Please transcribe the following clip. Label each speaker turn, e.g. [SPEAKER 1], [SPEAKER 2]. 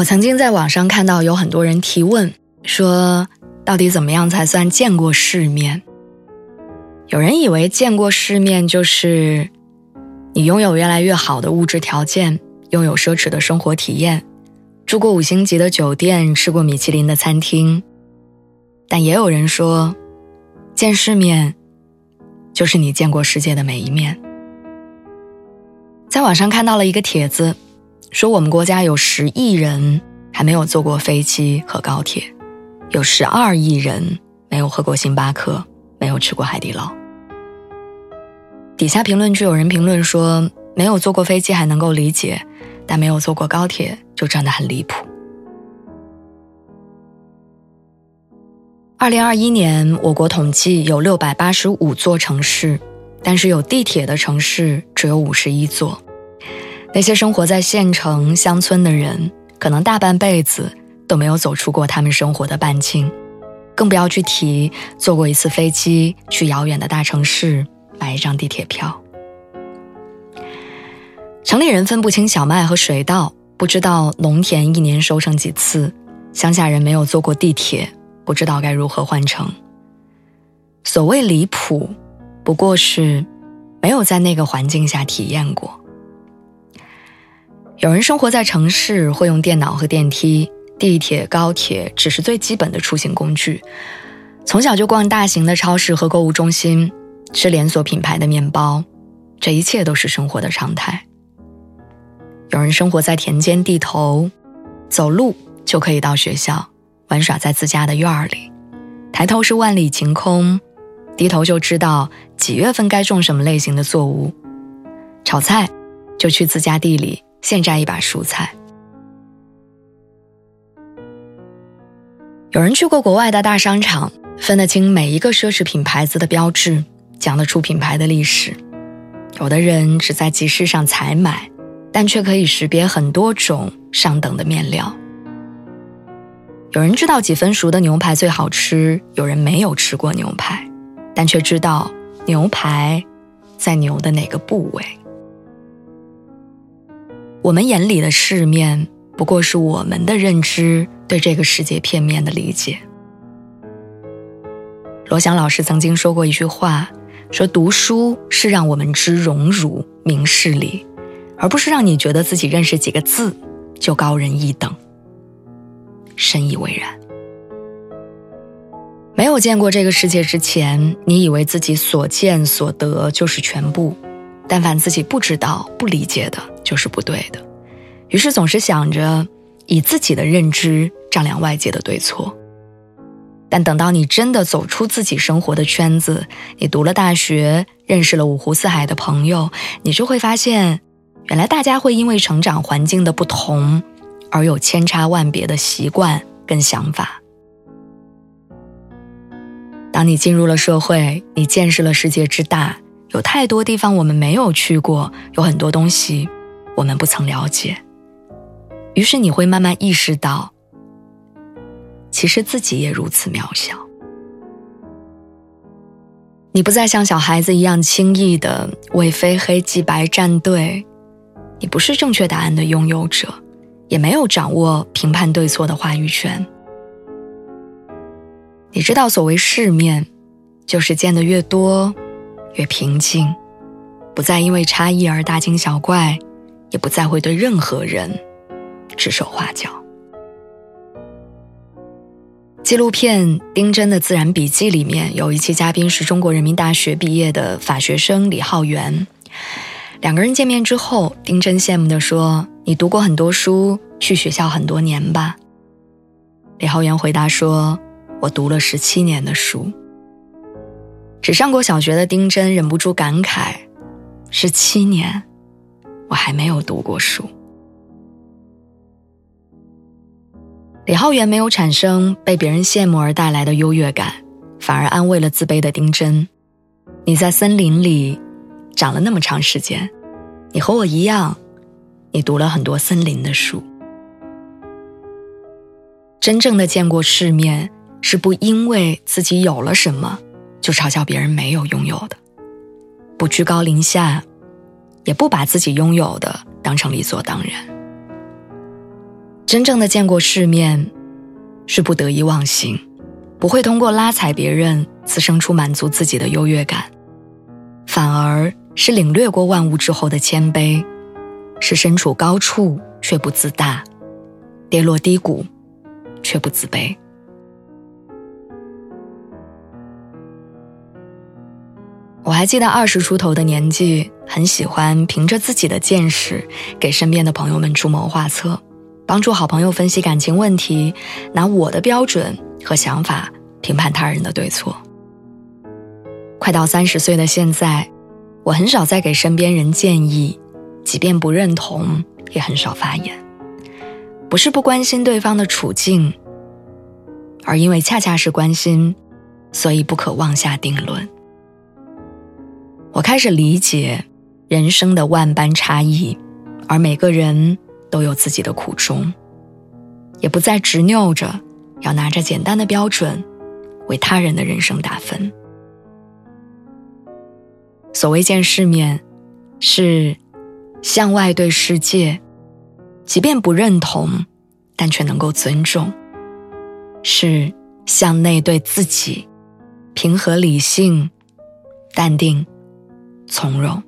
[SPEAKER 1] 我曾经在网上看到有很多人提问，说到底怎么样才算见过世面？有人以为见过世面就是你拥有越来越好的物质条件，拥有奢侈的生活体验，住过五星级的酒店，吃过米其林的餐厅。但也有人说，见世面就是你见过世界的每一面。在网上看到了一个帖子。说我们国家有十亿人还没有坐过飞机和高铁，有十二亿人没有喝过星巴克，没有吃过海底捞。底下评论区有人评论说，没有坐过飞机还能够理解，但没有坐过高铁就真的很离谱。二零二一年，我国统计有六百八十五座城市，但是有地铁的城市只有五十一座。那些生活在县城、乡村的人，可能大半辈子都没有走出过他们生活的半径，更不要去提坐过一次飞机去遥远的大城市买一张地铁票。城里人分不清小麦和水稻，不知道农田一年收成几次；乡下人没有坐过地铁，不知道该如何换乘。所谓离谱，不过是没有在那个环境下体验过。有人生活在城市，会用电脑和电梯，地铁、高铁只是最基本的出行工具。从小就逛大型的超市和购物中心，吃连锁品牌的面包，这一切都是生活的常态。有人生活在田间地头，走路就可以到学校，玩耍在自家的院儿里，抬头是万里晴空，低头就知道几月份该种什么类型的作物。炒菜就去自家地里。现摘一把蔬菜。有人去过国外的大商场，分得清每一个奢侈品牌子的标志，讲得出品牌的历史。有的人只在集市上采买，但却可以识别很多种上等的面料。有人知道几分熟的牛排最好吃，有人没有吃过牛排，但却知道牛排在牛的哪个部位。我们眼里的世面，不过是我们的认知对这个世界片面的理解。罗翔老师曾经说过一句话，说读书是让我们知荣辱、明事理，而不是让你觉得自己认识几个字就高人一等。深以为然。没有见过这个世界之前，你以为自己所见所得就是全部。但凡自己不知道、不理解的，就是不对的。于是总是想着以自己的认知丈量外界的对错。但等到你真的走出自己生活的圈子，你读了大学，认识了五湖四海的朋友，你就会发现，原来大家会因为成长环境的不同，而有千差万别的习惯跟想法。当你进入了社会，你见识了世界之大。有太多地方我们没有去过，有很多东西我们不曾了解。于是你会慢慢意识到，其实自己也如此渺小。你不再像小孩子一样轻易的为非黑即白站队，你不是正确答案的拥有者，也没有掌握评判对错的话语权。你知道，所谓世面，就是见得越多。越平静，不再因为差异而大惊小怪，也不再会对任何人指手画脚。纪录片《丁真的自然笔记》里面有一期嘉宾是中国人民大学毕业的法学生李浩源，两个人见面之后，丁真羡慕地说：“你读过很多书，去学校很多年吧？”李浩源回答说：“我读了十七年的书。”只上过小学的丁真忍不住感慨：“十七年，我还没有读过书。李浩源没有产生被别人羡慕而带来的优越感反而安慰了自卑的丁真。你在森林里长了那么长时间你和我一样你读了很多森林的书。真正的见过世面是不因为自己有了什么就嘲笑别人没有拥有的。不居高临下也不把自己拥有的当成理所当然。真正的见过世面，是不得意忘形，不会通过拉踩别人滋生出满足自己的优越感，反而是领略过万物之后的谦卑，是身处高处却不自大，跌落低谷却不自卑。我还记得二十出头的年纪，很喜欢凭着自己的见识，给身边的朋友们出谋划策。帮助好朋友分析感情问题，拿我的标准和想法评判他人的对错。快到三十岁的现在，我很少再给身边人建议，即便不认同，也很少发言。不是不关心对方的处境，而因为恰恰是关心，所以不可妄下定论。我开始理解人生的万般差异，而每个人。都有自己的苦衷，也不再执拗着要拿着简单的标准为他人的人生打分。所谓见世面，是向外对世界，即便不认同，但却能够尊重；是向内对自己，平和理性、淡定从容。